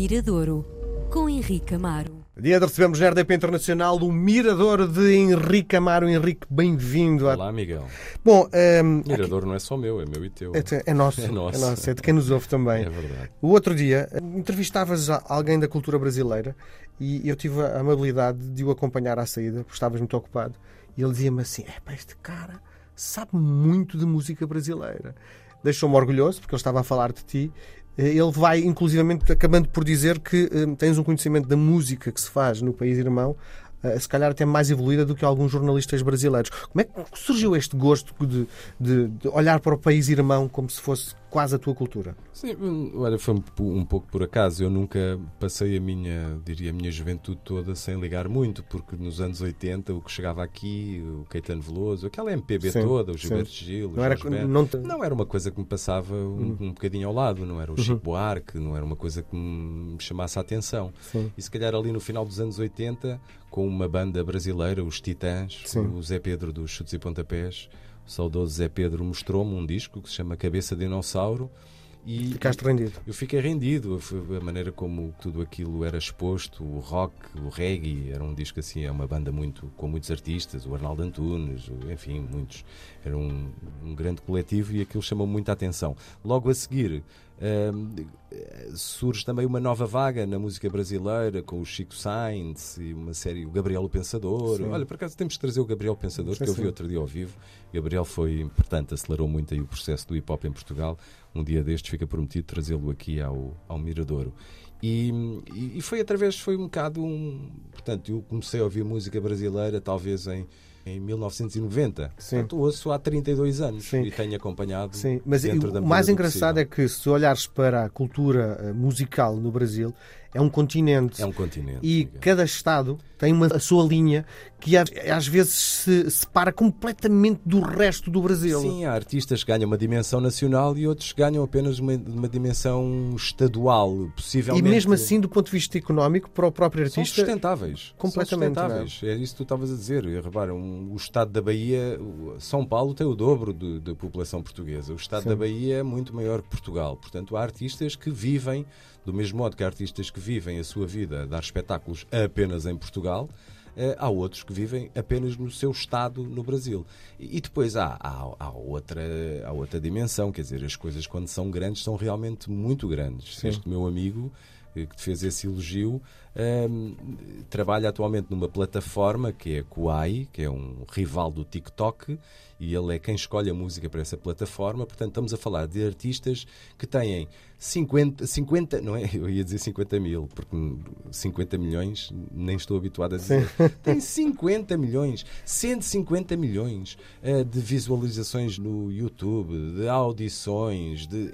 Miradouro, com Henrique Amaro. Dia de recebemos na RDP Internacional o Mirador de Henrique Amaro. Henrique, bem-vindo. Olá, Miguel. Bom, um, Mirador não é só meu, é meu e teu. É, é nosso, É é nosso. nosso, é de quem nos ouve também. É verdade. O outro dia entrevistavas a- alguém da cultura brasileira e eu tive a amabilidade de o acompanhar à saída, porque estavas muito ocupado. E ele dizia-me assim: é pá, este cara sabe muito de música brasileira. Deixou-me orgulhoso, porque ele estava a falar de ti. Eh, Ele vai, inclusivamente, acabando por dizer que eh, tens um conhecimento da música que se faz no país irmão, eh, se calhar até mais evoluída do que alguns jornalistas brasileiros. Como é que surgiu este gosto de, de- de olhar para o país irmão como se fosse quase a tua cultura? Sim, olha, foi um, po- pouco por acaso. Eu nunca passei a minha, diria, a minha juventude toda sem ligar muito, porque nos anos 80 o que chegava aqui, o Caetano Veloso, aquela MPB Sim, toda, o sim. Gilberto Gil, o Não era, não te- Não era uma coisa que me passava um, um bocadinho ao lado, não era o Chico Buarque, não era uma coisa que me chamasse a atenção. Sim. E se calhar ali no final dos anos 80, com uma banda brasileira, os Titãs, Sim. o Zé Pedro dos Chutes e Pontapés, o saudoso Zé Pedro mostrou-me um disco que se chama Cabeça de Dinossauro e Ficaste rendido. eu fiquei rendido, a maneira como tudo aquilo era exposto, o rock, o reggae, era um disco assim, é uma banda muito com muitos artistas, o Arnaldo Antunes, enfim, muitos. Era um, um grande coletivo e aquilo chamou muita atenção. Logo a seguir, hum, surge também uma nova vaga na música brasileira com o Chico Sainz e uma série, o Gabriel o Pensador. Sim. Olha, por acaso temos de trazer o Gabriel Pensador, Sim, que eu vi sim. outro dia ao vivo. Gabriel foi importante, acelerou muito aí o processo do hip hop em Portugal. Um dia destes fica prometido trazê-lo aqui ao, ao Miradouro. E, e- e foi através, foi um bocado um. Portanto, eu comecei a ouvir música brasileira talvez em, em 1990. Sim. Portanto, ouço há 32 anos Sim. e tenho acompanhado. Sim, mas o mais engraçado possível. é que se olhares para a cultura eh, musical no Brasil, é um continente. É um continente. E Miguel. cada Estado tem uma, a sua linha que às, vezes se separa completamente do resto do Brasil. Sim, há artistas que ganham uma dimensão nacional e outros que ganham apenas uma, uma dimensão estadual, e possivelmente. mesmo assim, do ponto de vista económico, para o próprio São artista. sustentáveis. Completamente, São sustentáveis. É isso que tu estavas a dizer. E, repara, um- o Estado da Bahia, São Paulo tem o dobro da população portuguesa. O Estado Sim. da Bahia é muito maior que Portugal. Portanto, há artistas que vivem, do mesmo modo que há artistas que vivem a sua vida a dar espetáculos apenas em Portugal. eh, Há outros que vivem apenas no seu estado no Brasil. E e depois há, há, há outra, há outra dimensão, quer dizer, as coisas quando são grandes são realmente muito grandes. Sim. Este meu amigo que fez esse elogio, ehm, trabalha atualmente numa plataforma que é a Kuai, que é um rival do TikTok, e ele é quem escolhe a música para essa plataforma. Portanto, estamos a falar de artistas que têm 50, 50 não é? Eu ia dizer 50 mil, porque 50 milhões nem estou habituado a dizer. Tem 50 milhões, 150 milhões eh, de visualizações no YouTube, de audições, de.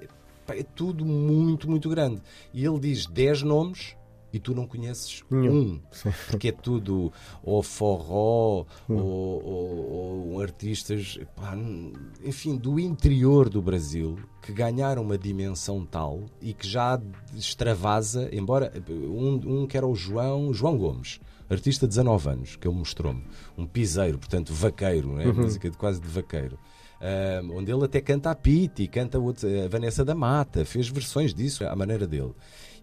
É tudo muito, muito grande. E ele diz 10 nomes e tu não conheces Nenhum. um. Porque é tudo ou forró ou, ou- ou artistas, pá, enfim, do interior do Brasil que ganharam uma dimensão tal e que já extravasa, embora um, um que era o João, João Gomes. Artista de 19 anos, que ele mostrou-me. Um piseiro, portanto, vaqueiro, né? música de, quase de vaqueiro. Ah, onde ele até canta a Pete, canta a Vanessa da Mata, fez versões disso à maneira dele.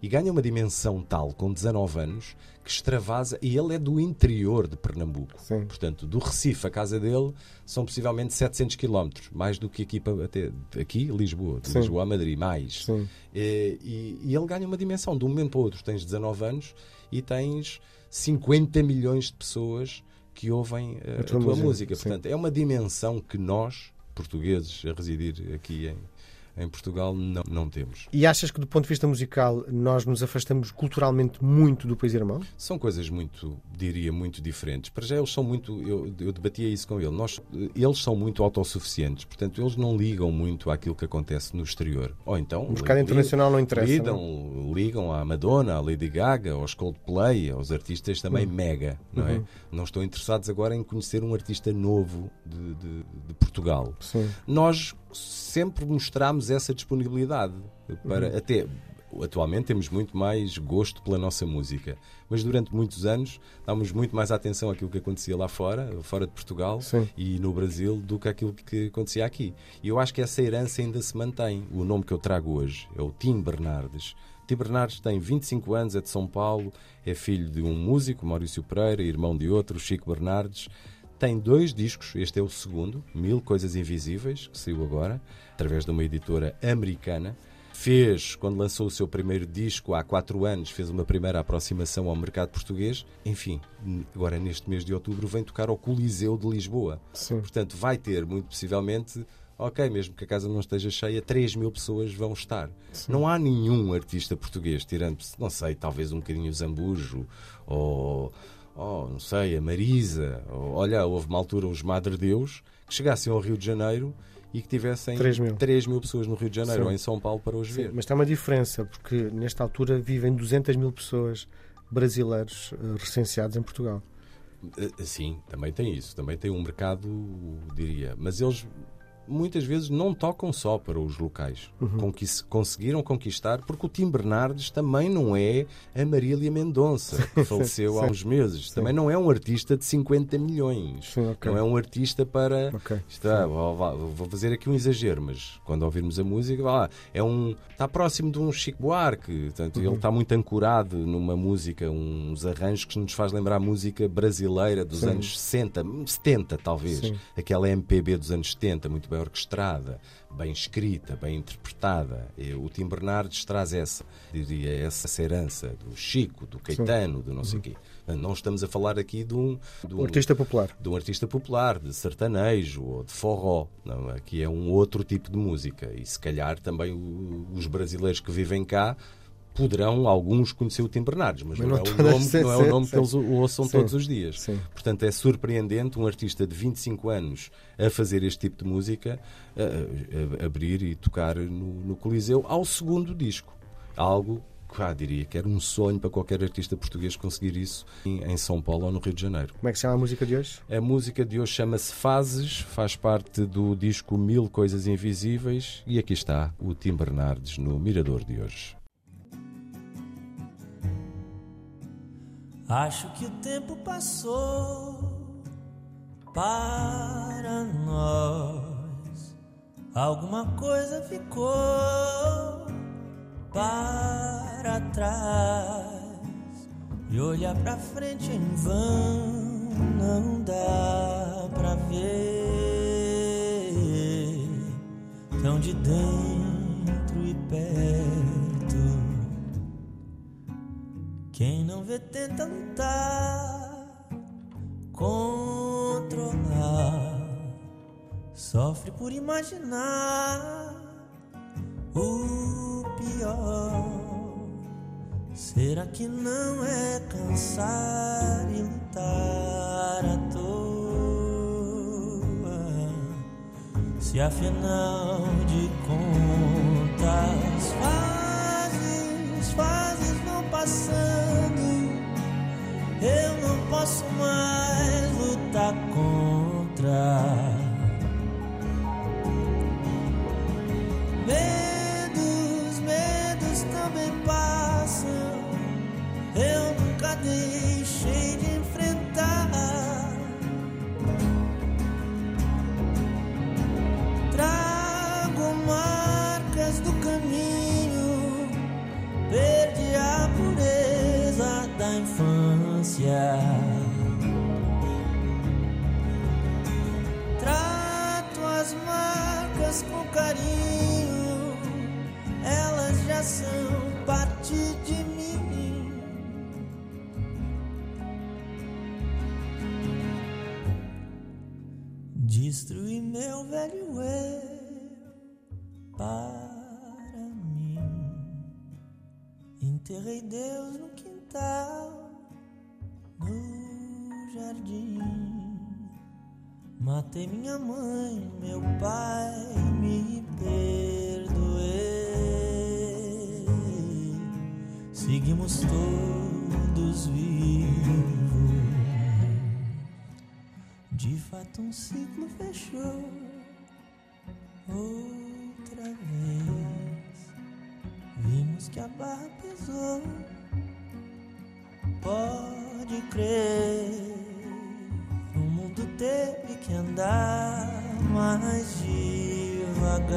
E ganha uma dimensão tal, com 19 anos, que extravasa. E ele é do interior de Pernambuco. Sim. Portanto, do Recife à casa dele são possivelmente 700 km, mais do que aqui, para, até, aqui Lisboa, de Sim. Lisboa a Madrid, mais. E, e- e ele ganha uma dimensão. De um momento para o outro, tens 19 anos e tens 50 milhões de pessoas que ouvem eh, a, tua tua, música, música. Portanto, é uma dimensão que nós, portugueses, a residir aqui em, em Portugal, não, não temos. E achas que, do ponto de vista musical, nós nos afastamos culturalmente muito do país irmão? São coisas muito, diria, muito diferentes. Para já eles são muito, eu, eu debatia isso com ele, nós, eles são muito autossuficientes, portanto eles não ligam muito àquilo que acontece no exterior. Ou então... O mercado internacional não interessa. não? é? Ligam, à Madonna, à Lady Gaga, aos Coldplay, aos artistas também Uhum. mega, não é? Não estão interessados agora em conhecer um artista novo de, de- de Portugal. Sim. Nós sempre mostramos essa disponibilidade para Uhum. até atualmente temos muito mais gosto pela nossa música, mas durante muitos anos dávamos muito mais atenção àquilo que acontecia lá fora, fora de Portugal Sim. e no Brasil, do que aquilo que acontecia aqui. E eu acho que essa herança ainda se mantém. O nome que eu trago hoje é o Tim Bernardes. Tim Bernardes tem 25 anos, é de São Paulo, é filho de um músico, Maurício Pereira, irmão de outro, Chico Bernardes. Tem dois discos, este é o segundo, Mil Coisas Invisíveis, que saiu agora, através de uma editora americana. Fez, quando lançou o seu primeiro disco há quatro anos, fez uma primeira aproximação ao mercado português. Enfim, agora neste mês de outubro vem tocar ao Coliseu de Lisboa. Sim. Portanto, vai ter, muito possivelmente, ok, mesmo que a casa não esteja cheia, 3 mil pessoas vão estar. Não há nenhum artista português, tirando, não sei, talvez um bocadinho Zambujo, ou, ou não sei, a Marisa, ou, olha, houve uma altura os Madre Deus, que chegassem ao Rio de Janeiro e que tivessem 3 mil. 3 mil pessoas no Rio de Janeiro Sim. ou em São Paulo para os Sim, ver. mas tem uma diferença, porque nesta altura vivem 200 mil pessoas brasileiros eh, recenseados em Portugal. Eh, Sim, também tem isso. Também tem um mercado, diria. Mas eles muitas vezes não tocam só para os locais. Uhum. Conquis- conseguiram conquistar, porque o Tim Bernardes também não é a Marília Mendonça, que faleceu há sim. uns meses. Também não é um artista de 50 milhões. Sim, ok. Não é um artista para. Ok. Isto é, vou, fazer aqui um exagero, mas quando ouvirmos a música, vá lá, é um, está próximo de um Chico Buarque, portanto, Uhum. ele está muito ancorado numa música, uns arranjos que nos faz lembrar a música brasileira dos Sim. anos 60, 70 talvez, Sim. aquela MPB dos anos 70, muito bem orquestrada, bem escrita, bem interpretada. E o Tim Bernardes traz essa, diria, essa herança do Chico, do Caetano, do não sei o quê. Não estamos a falar aqui de um, de Um Uhum. artista popular. de um artista popular, de sertanejo ou de forró. Não, aqui é um outro tipo de música. E se calhar também os brasileiros que vivem cá poderão, alguns, conhecer o Tim Bernardes, mas, Mas não, é o nome, sim, não é o sim, nome que sim. eles ouçam todos os dias. Portanto, é surpreendente um artista de 25 anos a fazer este tipo de música, a- a- a abrir e tocar no, no Coliseu ao segundo disco. Algo que, ah, diria que era um sonho para qualquer artista português conseguir isso em, em São Paulo ou no Rio de Janeiro. Como é que se chama a música de hoje? A música de hoje chama-se Fases, faz parte do disco Mil Coisas Invisíveis e aqui está o Tim Bernardes no Mirador de hoje. Acho que o tempo passou para nós. Alguma coisa ficou para trás. E olhar pra frente em vão não dá pra ver. Tão de dentro e perto. Quem não vê tenta lutar, controlar, sofre por imaginar o pior. Será que não é cansar e lutar à toa? Se afinal de contas fases, fases vão passando, infância. Trato as marcas com carinho, elas já são parte de mim. Destruí meu velho eu para mim. Enterrei Deus no quintal, jardim. Matei minha mãe, meu pai, me perdoei. Seguimos todos vivos. De fato, um ciclo fechou outra vez. Vimos que a barra pesou. Pode crer, mundo teve que andar mais devagar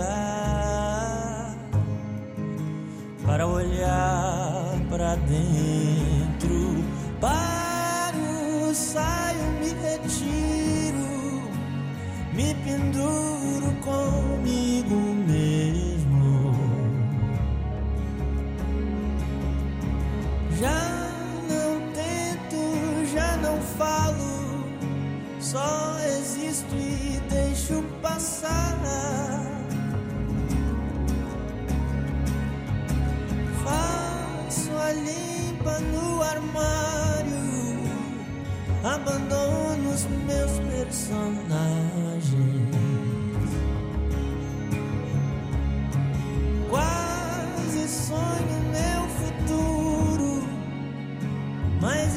para olhar para dentro. Paro, saio, me retiro, me penduro comigo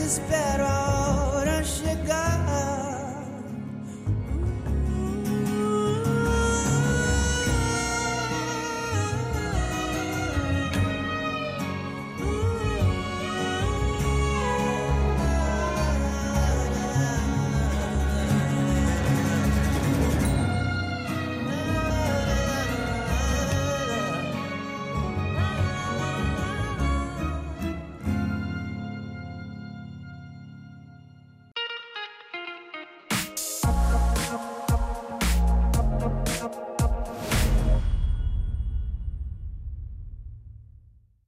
sonho meu